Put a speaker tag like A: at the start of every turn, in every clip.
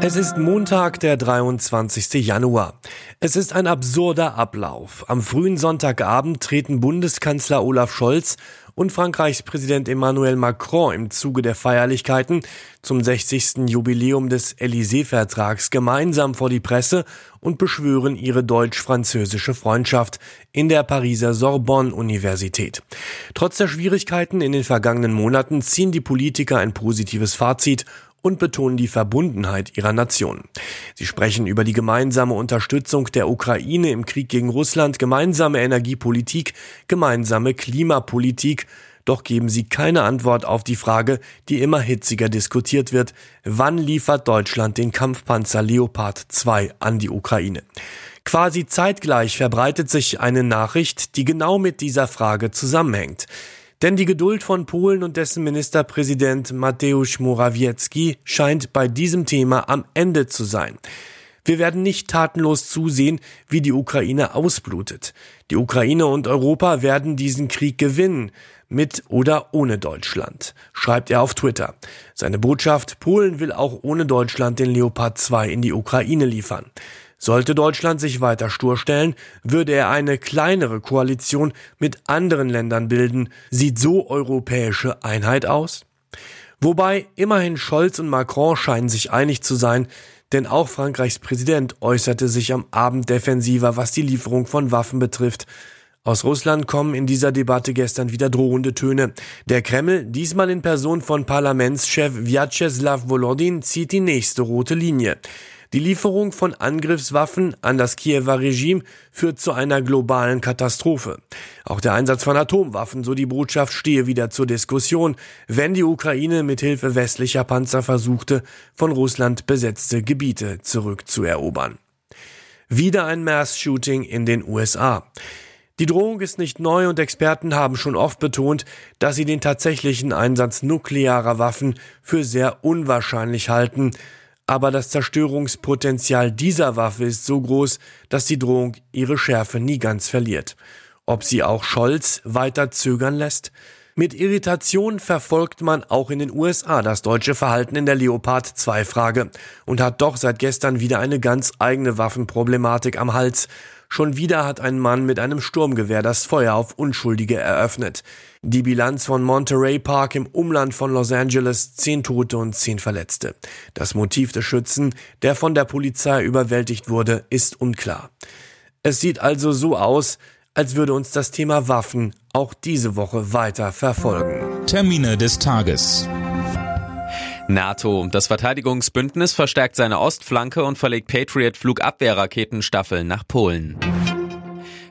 A: Es ist Montag, der 23. Januar. Es ist ein absurder Ablauf. Am frühen Sonntagabend treten Bundeskanzler Olaf Scholz und Frankreichs Präsident Emmanuel Macron im Zuge der Feierlichkeiten zum 60. Jubiläum des Élysée-Vertrags gemeinsam vor die Presse und beschwören ihre deutsch-französische Freundschaft in der Pariser Sorbonne-Universität. Trotz der Schwierigkeiten in den vergangenen Monaten ziehen die Politiker ein positives Fazit und betonen die Verbundenheit ihrer Nation. Sie sprechen über die gemeinsame Unterstützung der Ukraine im Krieg gegen Russland, gemeinsame Energiepolitik, gemeinsame Klimapolitik, doch geben sie keine Antwort auf die Frage, die immer hitziger diskutiert wird, wann liefert Deutschland den Kampfpanzer Leopard 2 an die Ukraine? Quasi zeitgleich verbreitet sich eine Nachricht, die genau mit dieser Frage zusammenhängt. Denn die Geduld von Polen und dessen Ministerpräsident Mateusz Morawiecki scheint bei diesem Thema am Ende zu sein. Wir werden nicht tatenlos zusehen, wie die Ukraine ausblutet. Die Ukraine und Europa werden diesen Krieg gewinnen, mit oder ohne Deutschland, schreibt er auf Twitter. Seine Botschaft, Polen will auch ohne Deutschland den Leopard 2 in die Ukraine liefern. Sollte Deutschland sich weiter stur stellen, würde er eine kleinere Koalition mit anderen Ländern bilden. Sieht so europäische Einheit aus? Wobei immerhin Scholz und Macron scheinen sich einig zu sein, denn auch Frankreichs Präsident äußerte sich am Abend defensiver, was die Lieferung von Waffen betrifft. Aus Russland kommen in dieser Debatte gestern wieder drohende Töne. Der Kreml, diesmal in Person von Parlamentschef Vyacheslav Volodin, zieht die nächste rote Linie. Die Lieferung von Angriffswaffen an das Kiewer Regime führt zu einer globalen Katastrophe. Auch der Einsatz von Atomwaffen, so die Botschaft, stehe wieder zur Diskussion, wenn die Ukraine mithilfe westlicher Panzer versuchte, von Russland besetzte Gebiete zurückzuerobern. Wieder ein Mass-Shooting in den USA. Die Drohung ist nicht neu und Experten haben schon oft betont, dass sie den tatsächlichen Einsatz nuklearer Waffen für sehr unwahrscheinlich halten, aber das Zerstörungspotenzial dieser Waffe ist so groß, dass die Drohung ihre Schärfe nie ganz verliert. Ob sie auch Scholz weiter zögern lässt? Mit Irritation verfolgt man auch in den USA das deutsche Verhalten in der Leopard 2 Frage und hat doch seit gestern wieder eine ganz eigene Waffenproblematik am Hals. Schon wieder hat ein Mann mit einem Sturmgewehr das Feuer auf Unschuldige eröffnet. Die Bilanz von Monterey Park im Umland von Los Angeles, zehn Tote und zehn Verletzte. Das Motiv des Schützen, der von der Polizei überwältigt wurde, ist unklar. Es sieht also so aus, als würde uns das Thema Waffen auch diese Woche weiter verfolgen.
B: Termine des Tages.
C: NATO. Das Verteidigungsbündnis verstärkt seine Ostflanke und verlegt Patriot-Flugabwehrraketenstaffeln nach Polen.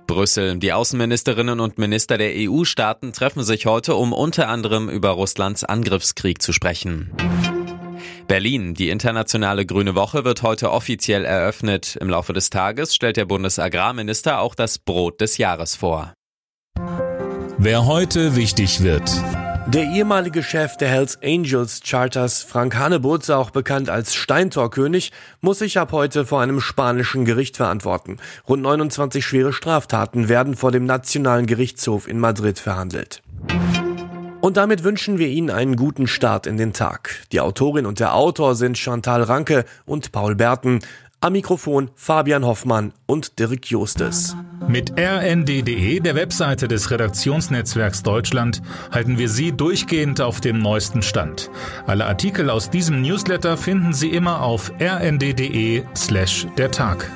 C: Brüssel. Die Außenministerinnen und Minister der EU-Staaten treffen sich heute, um unter anderem über Russlands Angriffskrieg zu sprechen. Berlin. Die internationale Grüne Woche wird heute offiziell eröffnet. Im Laufe des Tages stellt der Bundesagrarminister auch das Brot des Jahres vor.
B: Wer heute wichtig wird.
A: Der ehemalige Chef der Hells Angels Charters, Frank Hanebutz, auch bekannt als Steintorkönig, muss sich ab heute vor einem spanischen Gericht verantworten. Rund 29 schwere Straftaten werden vor dem Nationalen Gerichtshof in Madrid verhandelt. Und damit wünschen wir Ihnen einen guten Start in den Tag. Die Autorin und der Autor sind Chantal Ranke und Paul Berten. Am Mikrofon Fabian Hoffmann und Dirk Justes.
B: Mit rnd.de, der Webseite des Redaktionsnetzwerks Deutschland, halten wir Sie durchgehend auf dem neuesten Stand. Alle Artikel aus diesem Newsletter finden Sie immer auf rnd.de slash der Tag.